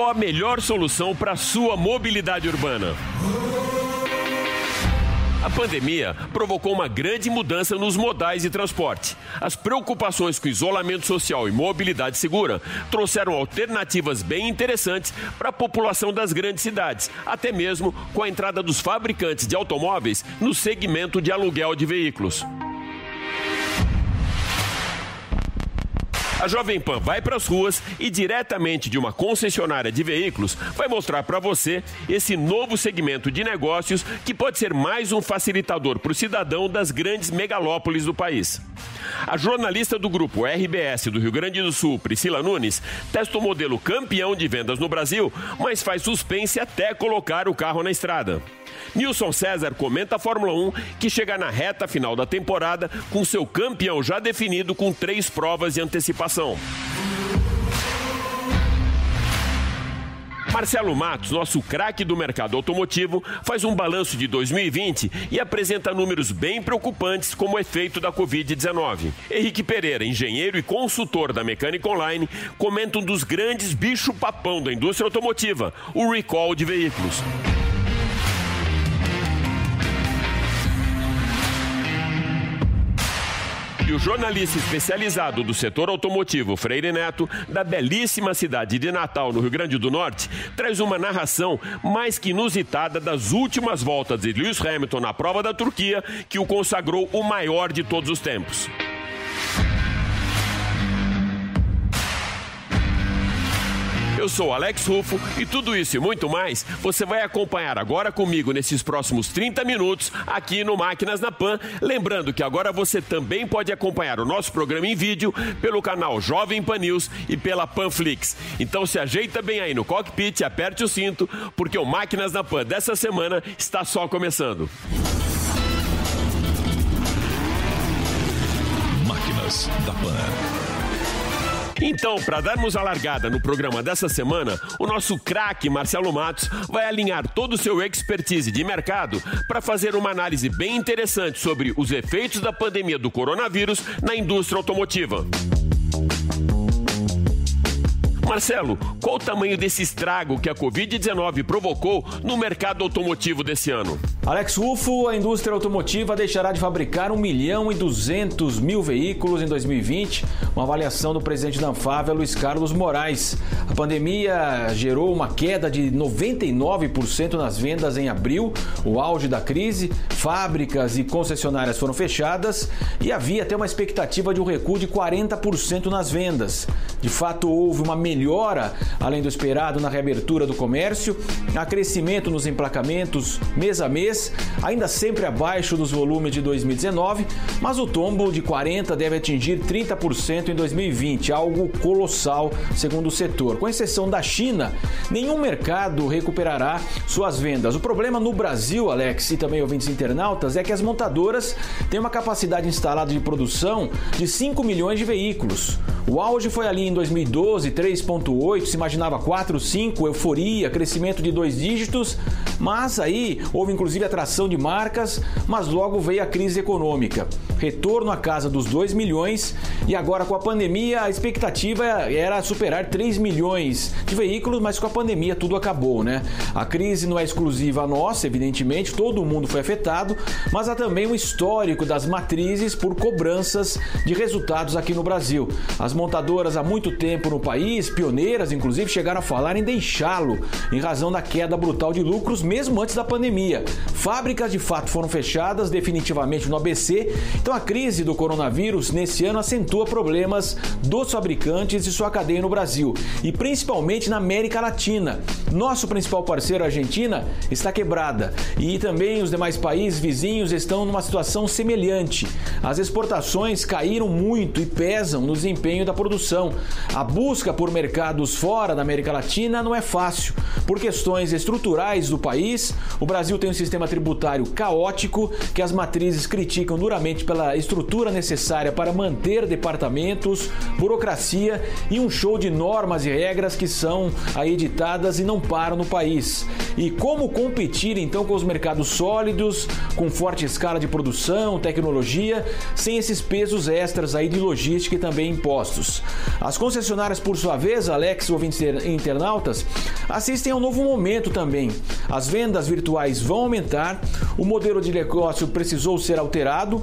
Qual a melhor solução para sua mobilidade urbana? A pandemia provocou uma grande mudança nos modais de transporte. As preocupações com isolamento social e mobilidade segura trouxeram alternativas bem interessantes para a população das grandes cidades, até mesmo com a entrada dos fabricantes de automóveis no segmento de aluguel de veículos. A Jovem Pan vai para as ruas e diretamente de uma concessionária de veículos vai mostrar para você esse novo segmento de negócios que pode ser mais um facilitador para o cidadão das grandes megalópolis do país. A jornalista do grupo RBS do Rio Grande do Sul, Priscila Nunes, testa o modelo campeão de vendas no Brasil, mas faz suspense até colocar o carro na estrada. Nilson César comenta a Fórmula 1 que chega na reta final da temporada com seu campeão já definido com três provas de antecipação. Marcelo Matos, nosso craque do mercado automotivo, faz um balanço de 2020 e apresenta números bem preocupantes como efeito da Covid-19. Henrique Pereira, engenheiro e consultor da Mecânica Online, comenta um dos grandes bicho-papão da indústria automotiva, o recall de veículos. O jornalista especializado do setor automotivo, Freire Neto, da belíssima cidade de Natal, no Rio Grande do Norte, traz uma narração mais que inusitada das últimas voltas de Lewis Hamilton na prova da Turquia, que o consagrou o maior de todos os tempos. Eu sou Alex Rufo e tudo isso e muito mais você vai acompanhar agora comigo nesses próximos 30 minutos aqui no Máquinas na Pan. Lembrando que agora você também pode acompanhar o nosso programa em vídeo pelo canal Jovem Pan News e pela Panflix. Então se ajeita bem aí no cockpit, aperte o cinto, porque o Máquinas na Pan dessa semana está só começando. Máquinas da Pan. Então, para darmos a largada no programa dessa semana, o nosso craque Marcelo Matos vai alinhar todo o seu expertise de mercado para fazer uma análise bem interessante sobre os efeitos da pandemia do coronavírus na indústria automotiva. Marcelo, qual o tamanho desse estrago que a Covid-19 provocou no mercado automotivo desse ano? Alex Rufo, a indústria automotiva deixará de fabricar 1 milhão e 200 mil veículos em 2020, uma avaliação do presidente da Anfávia, Luiz Carlos Moraes. A pandemia gerou uma queda de 99% nas vendas em abril, o auge da crise, fábricas e concessionárias foram fechadas e havia até uma expectativa de um recuo de 40% nas vendas. De fato, houve uma melhora além do esperado, na reabertura do comércio, há crescimento nos emplacamentos mês a mês, ainda sempre abaixo dos volumes de 2019, mas o tombo de 40% deve atingir 30% em 2020, algo colossal, segundo o setor. Com exceção da China, nenhum mercado recuperará suas vendas. O problema no Brasil, Alex, e também ouvintes internautas, é que as montadoras têm uma capacidade instalada de produção de 5 milhões de veículos. O auge foi ali em 2012, 3 3,8, se imaginava 4, 5, euforia, crescimento de dois dígitos, mas aí houve inclusive atração de marcas, mas logo veio a crise econômica. Retorno à casa dos 2 milhões e agora com a pandemia a expectativa era superar 3 milhões de veículos, mas com a pandemia tudo acabou, né? A crise não é exclusiva nossa, evidentemente, todo mundo foi afetado, mas há também um histórico das matrizes por cobranças de resultados aqui no Brasil. As montadoras há muito tempo no país, pioneiras, inclusive, chegaram a falar em deixá-lo em razão da queda brutal de lucros, mesmo antes da pandemia. Fábricas de fato foram fechadas definitivamente no ABC. Então a crise do coronavírus nesse ano acentua problemas dos fabricantes e sua cadeia no Brasil e principalmente na América Latina. Nosso principal parceiro, a Argentina, está quebrada e também os demais países vizinhos estão numa situação semelhante. As exportações caíram muito e pesam no desempenho da produção. A busca por mercados fora da América Latina não é fácil. Por questões estruturais do país, o Brasil tem um sistema tributário caótico que as matrizes criticam duramente pela estrutura necessária para manter departamentos, burocracia e um show de normas e regras que são aí editadas e não param no país. E como competir então com os mercados sólidos, com forte escala de produção, tecnologia, sem esses pesos extras aí de logística e também impostos. As concessionárias, por sua vez, Alex, ouvintes internautas, assistem a um novo momento também. As vendas virtuais vão aumentar, o modelo de negócio precisou ser alterado.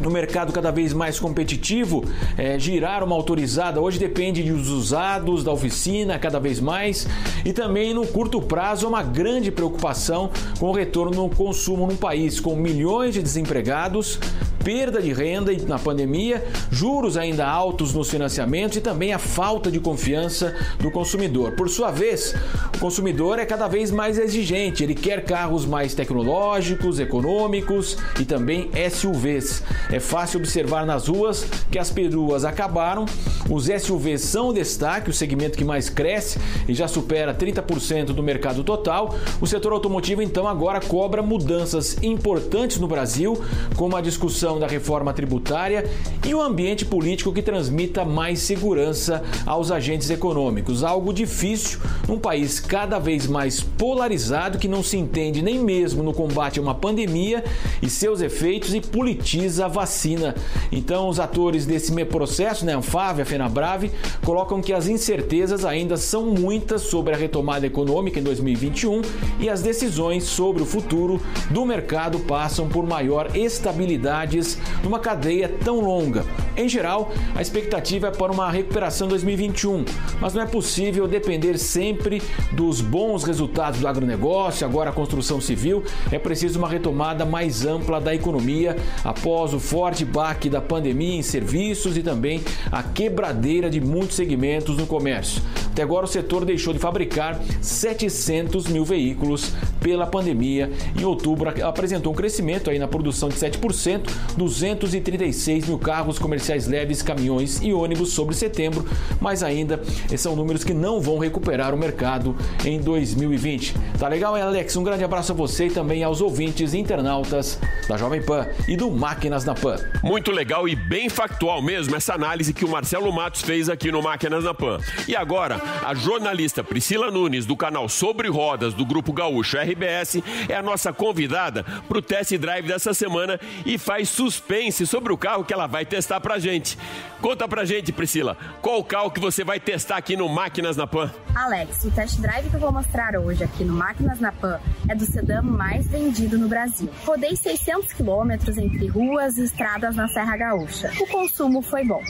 No mercado cada vez mais competitivo, é, girar uma autorizada. Hoje depende dos usados, da oficina, cada vez mais. E também no curto prazo, uma grande preocupação com o retorno no consumo num país com milhões de desempregados, perda de renda na pandemia, juros ainda altos nos financiamentos e também a falta de confiança do consumidor. Por sua vez, o consumidor é cada vez mais exigente, ele quer carros mais tecnológicos, econômicos e também SUVs. É fácil observar nas ruas que as peruas acabaram, os SUVs são o destaque, o segmento que mais cresce e já supera 30% do mercado total. O setor automotivo então agora cobra mudanças importantes no Brasil, como a discussão da reforma tributária e um ambiente político que transmita mais segurança aos agentes econômicos. Algo difícil num país cada vez mais polarizado que não se entende nem mesmo no combate a uma pandemia e seus efeitos e politiza a vacina. Então, os atores desse processo, né, Anfávia, FenaBrave, colocam que as incertezas ainda são muitas sobre a retomada econômica em 2021 e as decisões sobre o futuro do mercado passam por maior estabilidade numa cadeia tão longa. Em geral, a expectativa é para uma recuperação em 2021, mas não é possível depender sempre dos bons resultados do agronegócio, agora a construção civil. É preciso uma retomada mais ampla da economia após o forte baque da pandemia em serviços e também a quebradeira de muitos segmentos no comércio. Até agora, o setor deixou de fabricar 700 mil veículos pela pandemia. Em outubro, apresentou um crescimento aí na produção de 7%, 236 mil carros comerciais leves, caminhões e ônibus sobre setembro, mas ainda são números que não vão recuperar o mercado em 2020. Tá legal, hein, Alex? Um grande abraço a você e também aos ouvintes internautas da Jovem Pan e do Máquinas na Pan. Muito legal e bem factual mesmo essa análise que o Marcelo Matos fez aqui no Máquinas na Pan. E agora, a jornalista Priscila Nunes, do canal Sobre Rodas do Grupo Gaúcho RBS, é a nossa convidada para o test drive dessa semana e faz suspense sobre o carro que ela vai testar pra gente. Conta pra gente, Priscila, qual o carro que você vai testar aqui no Máquinas na Pan? Alex, o test drive que eu vou mostrar hoje aqui no Máquinas na Pan é do sedã mais vendido no Brasil. Rodei 600 quilômetros entre ruas e estradas na Serra Gaúcha. O consumo foi bom.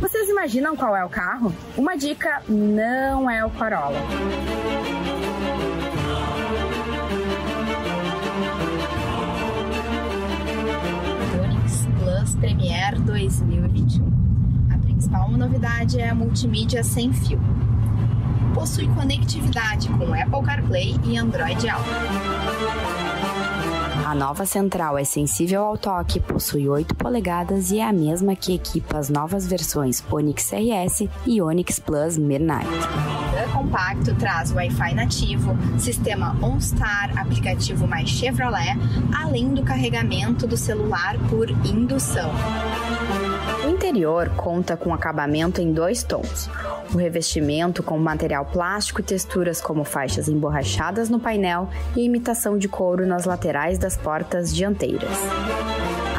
Vocês imaginam qual é o carro? Uma dica: não é o Corolla. Plus Premier 2021. A principal novidade é a multimídia sem fio. Possui conectividade com Apple CarPlay e Android Auto. A nova central é sensível ao toque, possui 8 polegadas e é a mesma que equipa as novas versões Onix RS e Onix Plus Midnight. Compacto traz Wi-Fi nativo, sistema OnStar, aplicativo mais Chevrolet, além do carregamento do celular por indução. O interior conta com acabamento em dois tons. O revestimento com material plástico e texturas como faixas emborrachadas no painel e imitação de couro nas laterais das portas dianteiras.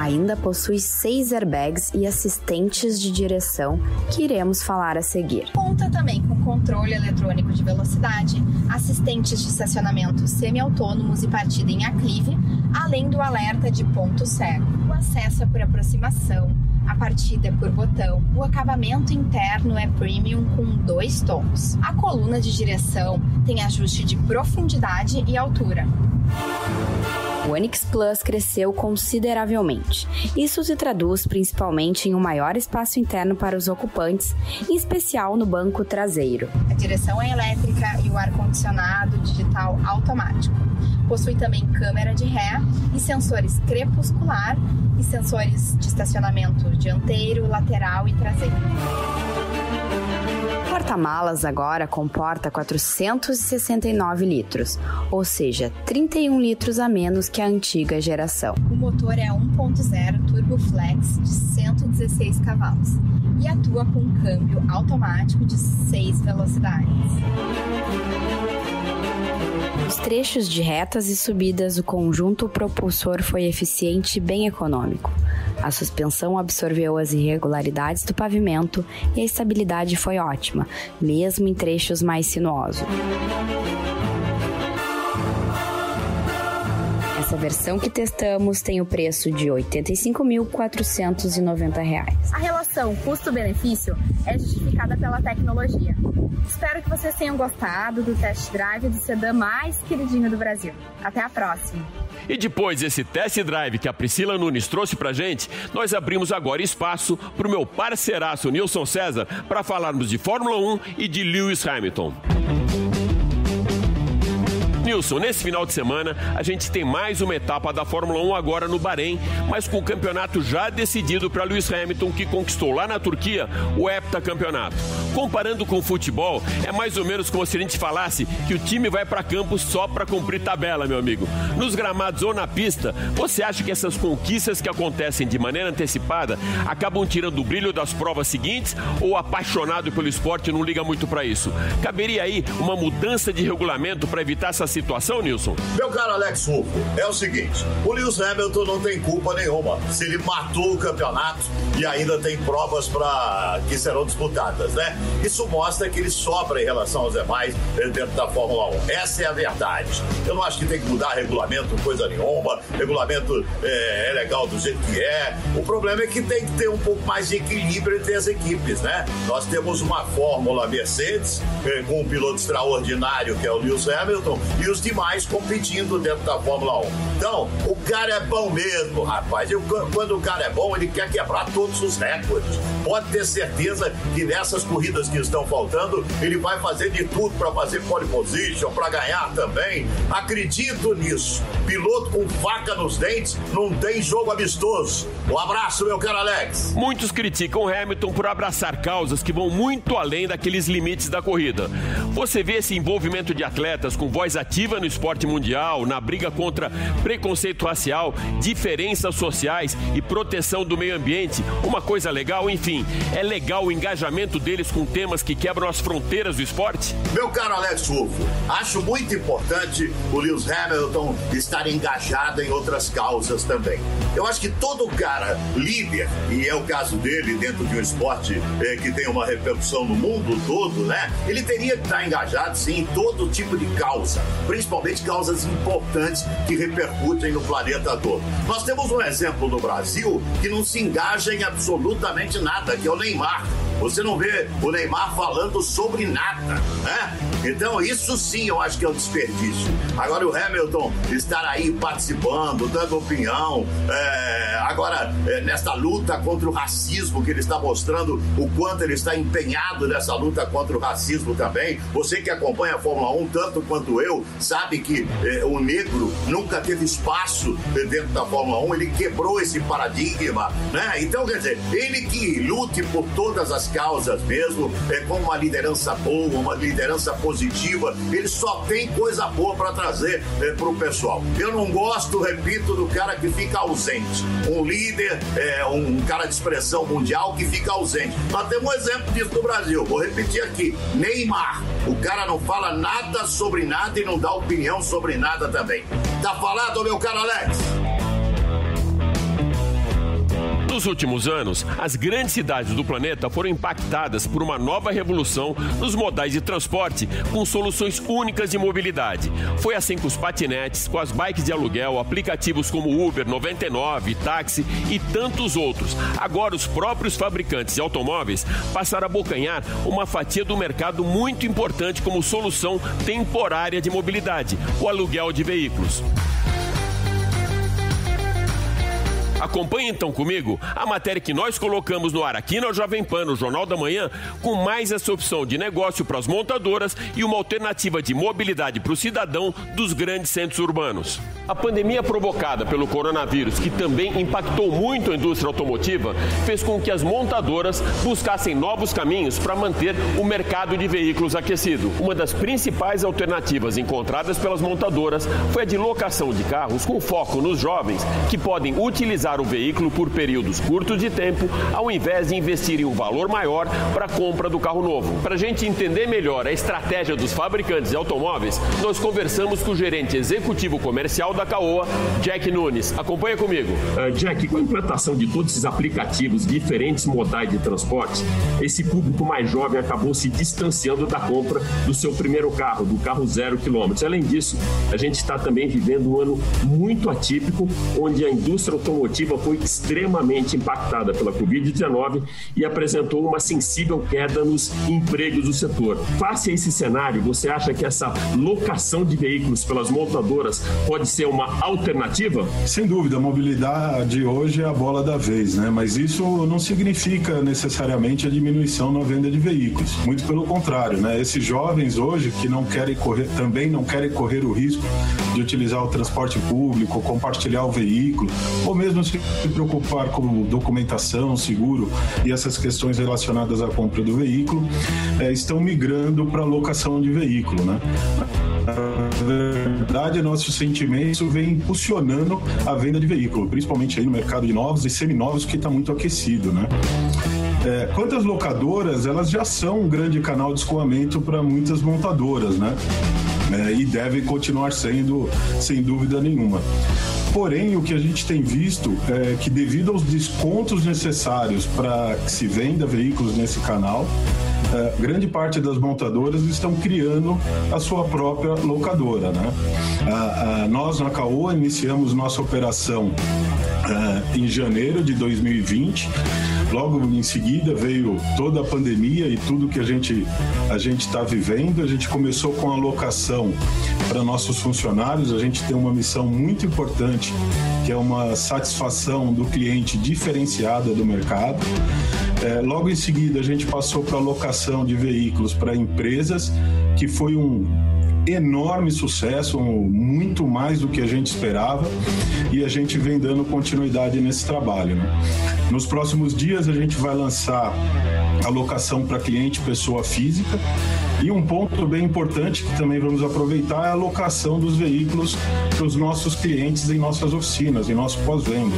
Ainda possui seis airbags e assistentes de direção que iremos falar a seguir. Conta também com controle eletrônico de velocidade, assistentes de estacionamento semi-autônomos e partida em aclive, além do alerta de ponto cego. O acesso é por aproximação, a partida é por botão. O acabamento interno é premium com dois tons. A coluna de direção tem ajuste de profundidade e altura. O Onix Plus cresceu consideravelmente. Isso se traduz principalmente em um maior espaço interno para os ocupantes, em especial no banco traseiro. A direção é elétrica e o ar-condicionado digital automático. Possui também câmera de ré e sensores crepuscular e sensores de estacionamento dianteiro, lateral e traseiro. Porta-malas agora comporta 469 litros, ou seja, 31 litros a menos que a antiga geração. O motor é 1.0 Turbo Flex de 116 cavalos e atua com um câmbio automático de 6 velocidades. Nos trechos de retas e subidas, o conjunto propulsor foi eficiente e bem econômico. A suspensão absorveu as irregularidades do pavimento e a estabilidade foi ótima, mesmo em trechos mais sinuosos. Essa versão que testamos tem o preço de R$ 85.490. A relação custo-benefício é justificada pela tecnologia. Espero que vocês tenham gostado do test drive do sedã mais queridinho do Brasil. Até a próxima! E depois desse test drive que a Priscila Nunes trouxe pra gente, nós abrimos agora espaço pro meu parceiraço Nilson César para falarmos de Fórmula 1 e de Lewis Hamilton. Nilson, nesse final de semana a gente tem mais uma etapa da Fórmula 1 agora no Bahrein, mas com o campeonato já decidido para Lewis Hamilton, que conquistou lá na Turquia o heptacampeonato. Comparando com o futebol, é mais ou menos como se a gente falasse que o time vai para campo só para cumprir tabela, meu amigo. Nos gramados ou na pista, você acha que essas conquistas que acontecem de maneira antecipada acabam tirando o brilho das provas seguintes ou apaixonado pelo esporte não liga muito para isso? Caberia aí uma mudança de regulamento para evitar essas situação, Nilson? Meu caro Alex Rufo, é o seguinte: o Lewis Hamilton não tem culpa nenhuma se ele matou o campeonato e ainda tem provas para que serão disputadas, né? Isso mostra que ele sobra em relação aos demais dentro da Fórmula 1. Essa é a verdade. Eu não acho que tem que mudar regulamento, coisa nenhuma. Regulamento é, é legal do jeito que é. O problema é que tem que ter um pouco mais de equilíbrio entre as equipes, né? Nós temos uma Fórmula Mercedes eh, com um piloto extraordinário que é o Lewis Hamilton e os demais competindo dentro da Fórmula 1. Então, o cara é bom mesmo, rapaz. Eu, quando o cara é bom, ele quer quebrar todos os recordes. Pode ter certeza que nessas corridas que estão faltando, ele vai fazer de tudo para fazer pole position, para ganhar também. Acredito nisso. Piloto com faca nos dentes não tem jogo amistoso. Um abraço, meu caro Alex. Muitos criticam Hamilton por abraçar causas que vão muito além daqueles limites da corrida. Você vê esse envolvimento de atletas com voz ativa ativa no esporte mundial, na briga contra preconceito racial, diferenças sociais e proteção do meio ambiente. Uma coisa legal, enfim, é legal o engajamento deles com temas que quebram as fronteiras do esporte? Meu caro Alex Rufo, acho muito importante o Lewis Hamilton estar engajado em outras causas também. Eu acho que todo cara líder, e é o caso dele dentro de um esporte eh, que tem uma repercussão no mundo todo, né? Ele teria que estar engajado sim em todo tipo de causa principalmente causas importantes que repercutem no planeta todo. Nós temos um exemplo no Brasil que não se engaja em absolutamente nada, que é o Neymar. Você não vê o Neymar falando sobre nada, né? Então, isso sim eu acho que é um desperdício. Agora, o Hamilton estar aí participando, dando opinião, é, agora, é, nesta luta contra o racismo, que ele está mostrando o quanto ele está empenhado nessa luta contra o racismo também. Você que acompanha a Fórmula 1 tanto quanto eu, sabe que é, o negro nunca teve espaço dentro da Fórmula 1, ele quebrou esse paradigma, né? Então, quer dizer, ele que lute por todas as causas mesmo, é, com uma liderança boa, uma liderança positiva. Ele só tem coisa boa para trazer é, para o pessoal. Eu não gosto, repito, do cara que fica ausente. Um líder, é, um cara de expressão mundial que fica ausente. Nós temos um exemplo disso no Brasil. Vou repetir aqui: Neymar. O cara não fala nada sobre nada e não dá opinião sobre nada também. Tá falado, meu caro Alex? Nos últimos anos, as grandes cidades do planeta foram impactadas por uma nova revolução nos modais de transporte com soluções únicas de mobilidade. Foi assim com os patinetes, com as bikes de aluguel, aplicativos como Uber, 99, táxi e tantos outros. Agora, os próprios fabricantes de automóveis passaram a bocanhar uma fatia do mercado muito importante como solução temporária de mobilidade: o aluguel de veículos. Acompanhe então comigo a matéria que nós colocamos no ar aqui no Jovem Pan, no Jornal da Manhã, com mais essa opção de negócio para as montadoras e uma alternativa de mobilidade para o cidadão dos grandes centros urbanos. A pandemia provocada pelo coronavírus, que também impactou muito a indústria automotiva, fez com que as montadoras buscassem novos caminhos para manter o mercado de veículos aquecido. Uma das principais alternativas encontradas pelas montadoras foi a de locação de carros com foco nos jovens, que podem utilizar o veículo por períodos curtos de tempo, ao invés de investirem um valor maior para a compra do carro novo. Para a gente entender melhor a estratégia dos fabricantes de automóveis, nós conversamos com o gerente executivo comercial da Caoa, Jack Nunes. Acompanha comigo. Uh, Jack, com a implantação de todos esses aplicativos, diferentes modais de transporte, esse público mais jovem acabou se distanciando da compra do seu primeiro carro, do carro zero quilômetros. Além disso, a gente está também vivendo um ano muito atípico, onde a indústria automotiva foi extremamente impactada pela Covid-19 e apresentou uma sensível queda nos empregos do setor. Face a esse cenário, você acha que essa locação de veículos pelas montadoras pode ser uma alternativa? Sem dúvida, a mobilidade hoje é a bola da vez, né? Mas isso não significa necessariamente a diminuição na venda de veículos. Muito pelo contrário, né? Esses jovens hoje que não querem correr, também não querem correr o risco de utilizar o transporte público, compartilhar o veículo, ou mesmo se preocupar com documentação, seguro e essas questões relacionadas à compra do veículo, é, estão migrando para locação de veículo, né? Na verdade, nosso sentimento vem impulsionando a venda de veículo, principalmente aí no mercado de novos e seminovos que está muito aquecido, né? É, quanto às locadoras, elas já são um grande canal de escoamento para muitas montadoras, né? É, e devem continuar sendo, sem dúvida nenhuma. Porém, o que a gente tem visto é que, devido aos descontos necessários para que se venda veículos nesse canal, é, grande parte das montadoras estão criando a sua própria locadora. Né? nós, na Caoa, iniciamos nossa operação é, em janeiro de 2020. Logo em seguida veio toda a pandemia e tudo que a gente a gente está vivendo. A gente começou com a locação para nossos funcionários. A gente tem uma missão muito importante que é uma satisfação do cliente diferenciada do mercado. É, logo em seguida, a gente passou para a locação de veículos para empresas, que foi um enorme sucesso, muito mais do que a gente esperava, e a gente vem dando continuidade nesse trabalho. Né? Nos próximos dias, a gente vai lançar a locação para cliente pessoa física. E um ponto bem importante que também vamos aproveitar é a locação dos veículos para os nossos clientes em nossas oficinas, em nosso pós-venda.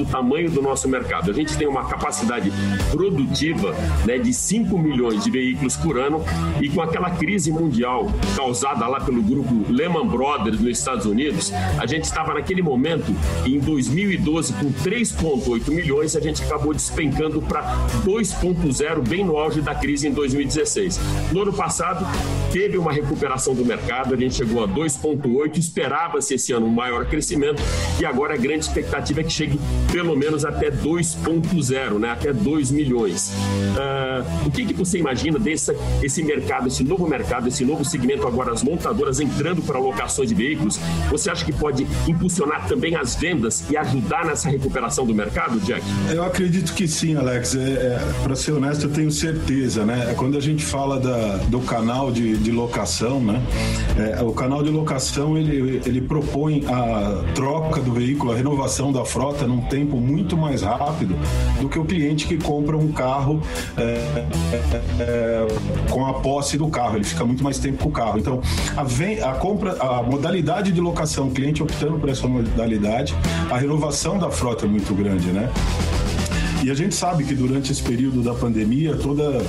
Do tamanho do nosso mercado. A gente tem uma capacidade produtiva né, de 5 milhões de veículos por ano e com aquela crise mundial causada lá pelo grupo Lehman Brothers nos Estados Unidos, a gente estava naquele momento, em 2012, com 3,8 milhões, a gente acabou despencando para 2,0 bem no auge da crise em 2016. No ano passado, teve uma recuperação do mercado, a gente chegou a 2,8, esperava-se esse ano um maior crescimento e agora a grande expectativa é que chegue pelo menos até 2.0, né? até 2 milhões. Uh, o que, que você imagina desse esse mercado, esse novo mercado, esse novo segmento agora, as montadoras entrando para locações de veículos? Você acha que pode impulsionar também as vendas e ajudar nessa recuperação do mercado, Jack? Eu acredito que sim, Alex. É, é, para ser honesto, eu tenho certeza. Né? Quando a gente fala da, do canal de, de locação, né? É, o canal de locação ele, ele propõe a troca do veículo, a renovação da frota num tempo muito mais rápido do que o cliente que compra um carro é, é, é, com a posse do carro. Ele fica muito mais tempo com o carro. Então, a, vem, a compra, a modalidade de locação, o cliente optando por essa modalidade, a renovação da frota é muito grande, né? E a gente sabe que durante esse período da pandemia, toda,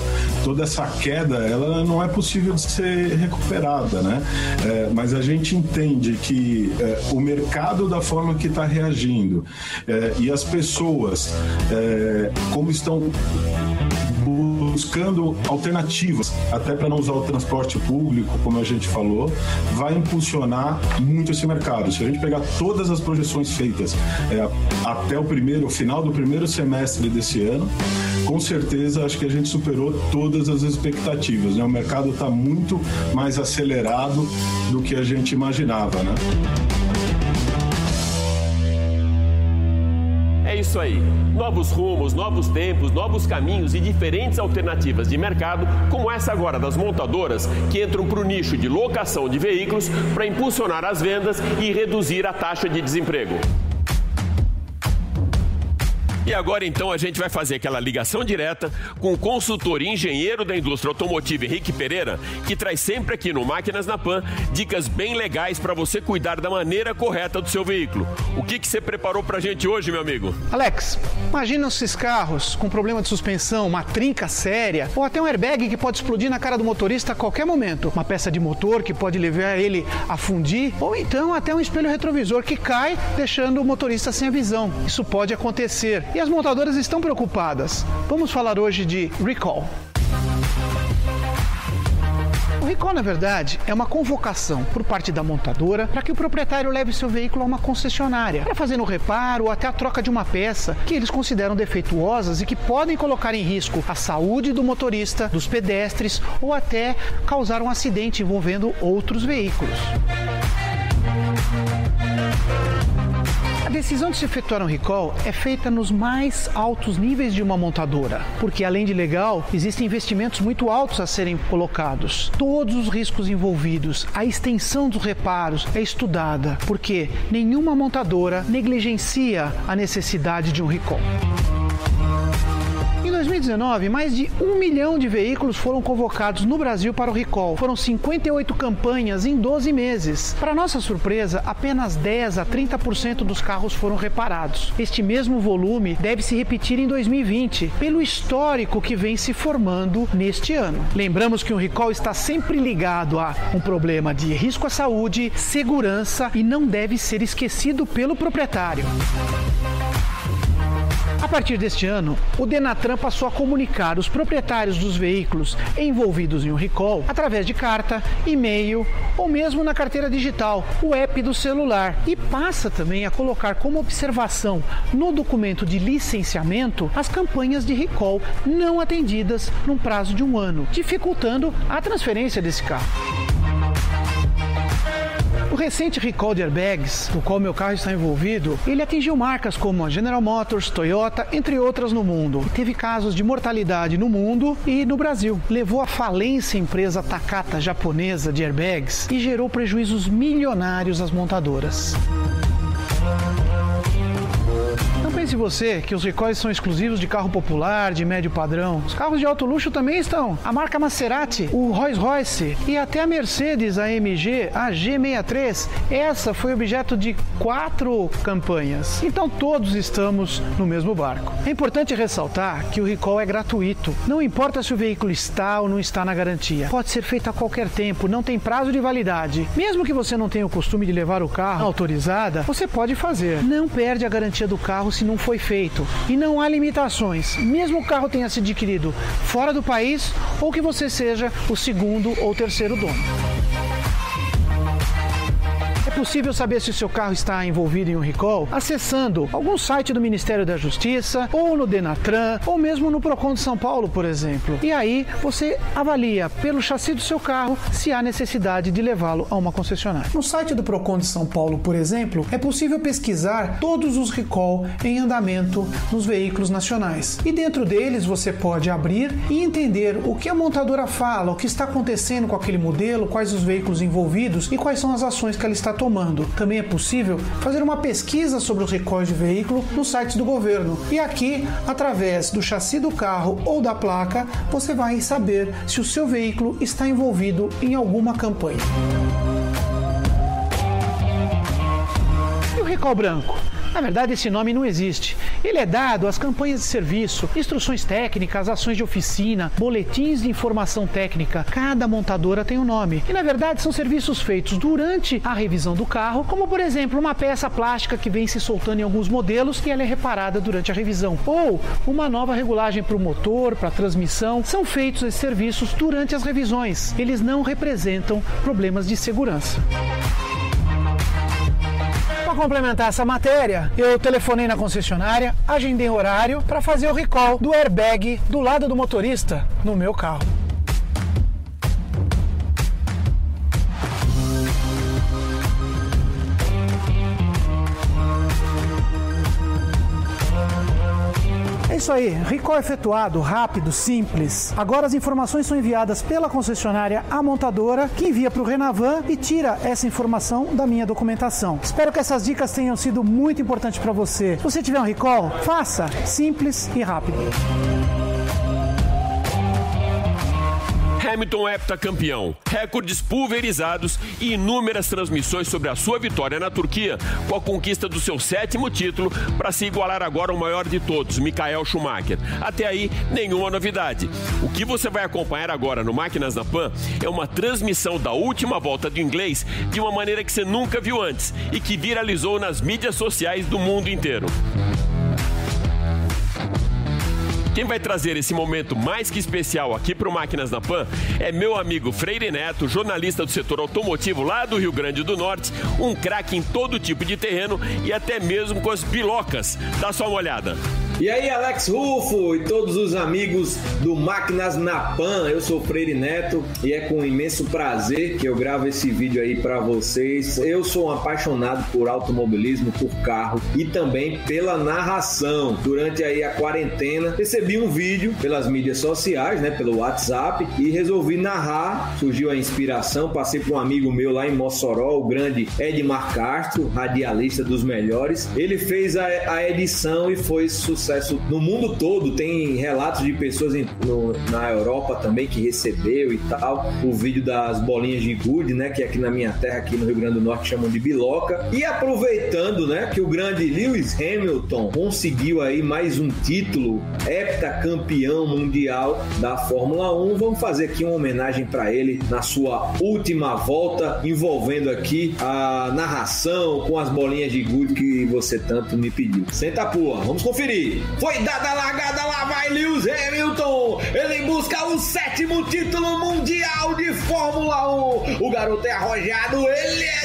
toda essa queda, ela não é possível de ser recuperada, né? É, mas a gente entende que é, o mercado da forma que está reagindo é, e as pessoas é, como estão buscando alternativas, até para não usar o transporte público, como a gente falou, vai impulsionar muito esse mercado. Se a gente pegar todas as projeções feitas é, até o primeiro, o final do primeiro semestre desse ano, com certeza acho que a gente superou todas as expectativas. Né? O mercado está muito mais acelerado do que a gente imaginava, né? Isso aí. Novos rumos, novos tempos, novos caminhos e diferentes alternativas de mercado, como essa agora das montadoras, que entram para o nicho de locação de veículos para impulsionar as vendas e reduzir a taxa de desemprego. E agora então a gente vai fazer aquela ligação direta com o consultor e engenheiro da indústria automotiva Henrique Pereira, que traz sempre aqui no Máquinas na Pan dicas bem legais para você cuidar da maneira correta do seu veículo. O que, que você preparou para a gente hoje, meu amigo? Alex, imagina esses carros com problema de suspensão, uma trinca séria, ou até um airbag que pode explodir na cara do motorista a qualquer momento, uma peça de motor que pode levar ele a fundir, ou então até um espelho retrovisor que cai, deixando o motorista sem a visão. Isso pode acontecer. E as montadoras estão preocupadas. Vamos falar hoje de recall. O recall, na verdade, é uma convocação por parte da montadora para que o proprietário leve seu veículo a uma concessionária para fazer um reparo ou até a troca de uma peça que eles consideram defeituosas e que podem colocar em risco a saúde do motorista, dos pedestres ou até causar um acidente envolvendo outros veículos. Decisão de se efetuar um recall é feita nos mais altos níveis de uma montadora, porque além de legal, existem investimentos muito altos a serem colocados. Todos os riscos envolvidos, a extensão dos reparos é estudada, porque nenhuma montadora negligencia a necessidade de um recall. Em 2019, mais de um milhão de veículos foram convocados no Brasil para o recall. Foram 58 campanhas em 12 meses. Para nossa surpresa, apenas 10 a 30% dos carros foram reparados. Este mesmo volume deve se repetir em 2020, pelo histórico que vem se formando neste ano. Lembramos que o recall está sempre ligado a um problema de risco à saúde, segurança e não deve ser esquecido pelo proprietário. A partir deste ano, o Denatran passou a comunicar os proprietários dos veículos envolvidos em um recall através de carta, e-mail ou mesmo na carteira digital, o app do celular, e passa também a colocar como observação no documento de licenciamento as campanhas de recall não atendidas num prazo de um ano, dificultando a transferência desse carro. Recente recall de airbags, no qual meu carro está envolvido, ele atingiu marcas como a General Motors, Toyota, entre outras no mundo. E teve casos de mortalidade no mundo e no Brasil. Levou à falência a empresa Takata japonesa de airbags e gerou prejuízos milionários às montadoras. Não pense você que os recalls são exclusivos de carro popular, de médio padrão. Os carros de alto luxo também estão. A marca Maserati, o Rolls Royce e até a Mercedes AMG, a G63. Essa foi objeto de quatro campanhas. Então todos estamos no mesmo barco. É importante ressaltar que o recall é gratuito. Não importa se o veículo está ou não está na garantia. Pode ser feito a qualquer tempo, não tem prazo de validade. Mesmo que você não tenha o costume de levar o carro autorizada, você pode fazer. Não perde a garantia do carro se não foi feito. E não há limitações, mesmo o carro tenha sido adquirido fora do país ou que você seja o segundo ou terceiro dono. É possível saber se o seu carro está envolvido em um recall acessando algum site do Ministério da Justiça, ou no Denatran, ou mesmo no Procon de São Paulo, por exemplo. E aí você avalia pelo chassi do seu carro se há necessidade de levá-lo a uma concessionária. No site do Procon de São Paulo, por exemplo, é possível pesquisar todos os recall em andamento nos veículos nacionais. E dentro deles você pode abrir e entender o que a montadora fala, o que está acontecendo com aquele modelo, quais os veículos envolvidos e quais são as ações que ela está tomando. Também é possível fazer uma pesquisa sobre os recalls de veículo nos sites do governo. E aqui, através do chassi do carro ou da placa, você vai saber se o seu veículo está envolvido em alguma campanha. E o recall branco? Na verdade, esse nome não existe. Ele é dado às campanhas de serviço, instruções técnicas, ações de oficina, boletins de informação técnica. Cada montadora tem um nome. E na verdade são serviços feitos durante a revisão do carro, como por exemplo uma peça plástica que vem se soltando em alguns modelos e ela é reparada durante a revisão. Ou uma nova regulagem para o motor, para a transmissão. São feitos esses serviços durante as revisões. Eles não representam problemas de segurança. Para complementar essa matéria, eu telefonei na concessionária, agendei horário para fazer o recall do airbag do lado do motorista no meu carro. Isso aí, recall efetuado, rápido, simples. Agora as informações são enviadas pela concessionária à montadora, que envia para o Renavan e tira essa informação da minha documentação. Espero que essas dicas tenham sido muito importantes para você. Se você tiver um recall, faça simples e rápido. Hamilton heptacampeão, recordes pulverizados e inúmeras transmissões sobre a sua vitória na Turquia, com a conquista do seu sétimo título para se igualar agora ao maior de todos, Michael Schumacher. Até aí, nenhuma novidade. O que você vai acompanhar agora no Máquinas da Pan é uma transmissão da última volta do inglês de uma maneira que você nunca viu antes e que viralizou nas mídias sociais do mundo inteiro. Quem vai trazer esse momento mais que especial aqui para o Máquinas na Pan é meu amigo Freire Neto, jornalista do setor automotivo lá do Rio Grande do Norte, um craque em todo tipo de terreno e até mesmo com as bilocas. Dá só uma olhada. E aí, Alex Rufo e todos os amigos do Máquinas na Pan, eu sou Freire Neto e é com imenso prazer que eu gravo esse vídeo aí para vocês. Eu sou um apaixonado por automobilismo, por carro e também pela narração. Durante aí a quarentena, recebi um vídeo pelas mídias sociais, né, pelo WhatsApp e resolvi narrar. Surgiu a inspiração, passei para um amigo meu lá em Mossoró, o grande Edmar Castro, radialista dos melhores. Ele fez a, a edição e foi sucesso no mundo todo. Tem relatos de pessoas em, no, na Europa também que recebeu e tal. O vídeo das bolinhas de gude, né? Que aqui na minha terra, aqui no Rio Grande do Norte, chamam de biloca. E aproveitando, né? Que o grande Lewis Hamilton conseguiu aí mais um título, heptacampeão mundial da Fórmula 1. Vamos fazer aqui uma homenagem para ele na sua última volta, envolvendo aqui a narração com as bolinhas de gude que você tanto me pediu. Senta a pua, vamos conferir. Foi dada a largada, lá vai Lewis Hamilton. Ele busca o sétimo título mundial de Fórmula 1. O garoto é arrojado, ele é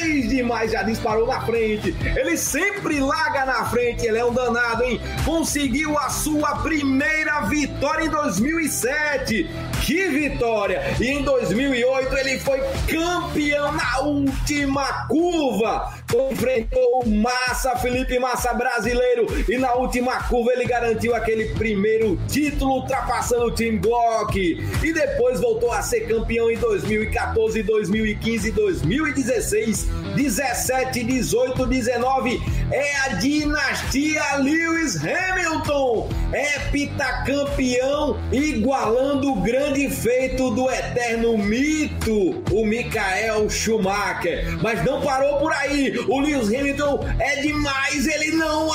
demais, demais. Já disparou na frente. Ele sempre larga na frente, ele é um danado, hein? Conseguiu a sua primeira vitória em 2007. Que vitória! E em 2008 ele foi campeão na última curva enfrentou o Massa, Felipe Massa brasileiro, e na última curva ele garantiu aquele primeiro título, ultrapassando o Team Glock. E depois voltou a ser campeão em 2014, 2015, 2016, 17, 18, 19. É a dinastia Lewis Hamilton, heptacampeão, igualando o grande feito do eterno mito, o Michael Schumacher. Mas não parou por aí. O Lewis Hamilton é demais, ele não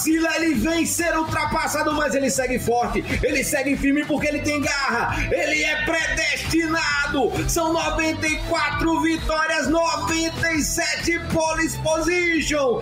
vacila, ele vem ser ultrapassado, mas ele segue forte, ele segue firme porque ele tem garra, ele é predestinado. São 94 vitórias, 97 pole position,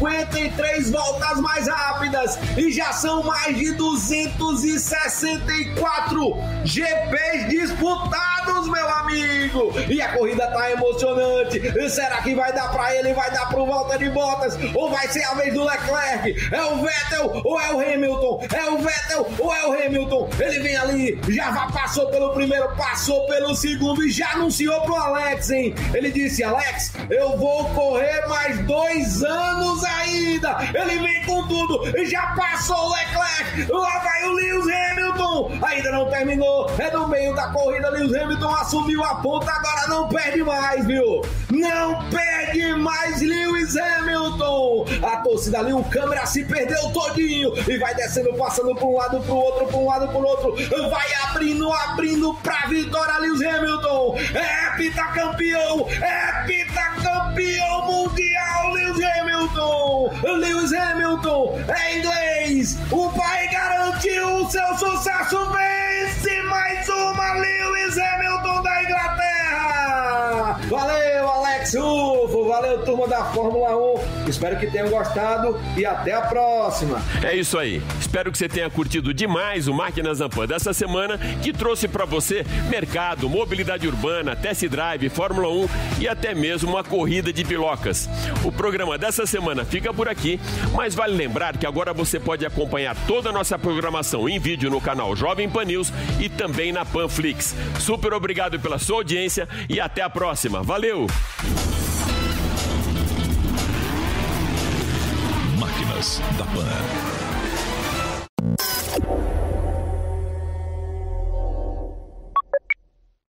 53 voltas mais rápidas e já são mais de 264 GPs disputados, meu amigo. E a corrida tá emocionante. Será que vai dar para ele? Vai dar pro Valtteri Bottas ou vai ser a vez do Leclerc? É o Vettel ou é o Hamilton? É o Vettel ou é o Hamilton? Ele vem ali, já passou pelo primeiro, passou pelo segundo e já anunciou pro Alex, hein? Ele disse: Alex, eu vou correr mais dois anos ainda. Ele vem com tudo e já passou o Leclerc. Lá vai o Lewis Hamilton. Ainda não terminou. É no meio da corrida. Lewis Hamilton assumiu a ponta. Agora não perde mais, viu? Não perde mais Lewis Hamilton. A torcida ali, o câmera se perdeu todinho e vai descendo, passando para um lado, para o outro, para um lado, para o outro. Vai abrindo, abrindo para vitória, Lewis Hamilton. É campeão, é campeão mundial, Lewis Hamilton. Lewis Hamilton é inglês. O pai garantiu o seu sucesso. Vence mais uma Lewis Hamilton da Inglaterra. Valeu, Alex Rufo. Valeu, turma da Fórmula 1. Espero que tenham gostado e até a próxima. É isso aí. Espero que você tenha curtido demais o Máquinas Zampan dessa semana, que trouxe para você mercado, mobilidade urbana, test drive, Fórmula 1 e até mesmo uma corrida de pilocas. O programa dessa semana fica por aqui, mas vale lembrar que agora você pode acompanhar toda a nossa programação em vídeo no canal Jovem Pan News e também na Panflix. Super obrigado pela sua audiência e até a próxima. Valeu! Da Pan.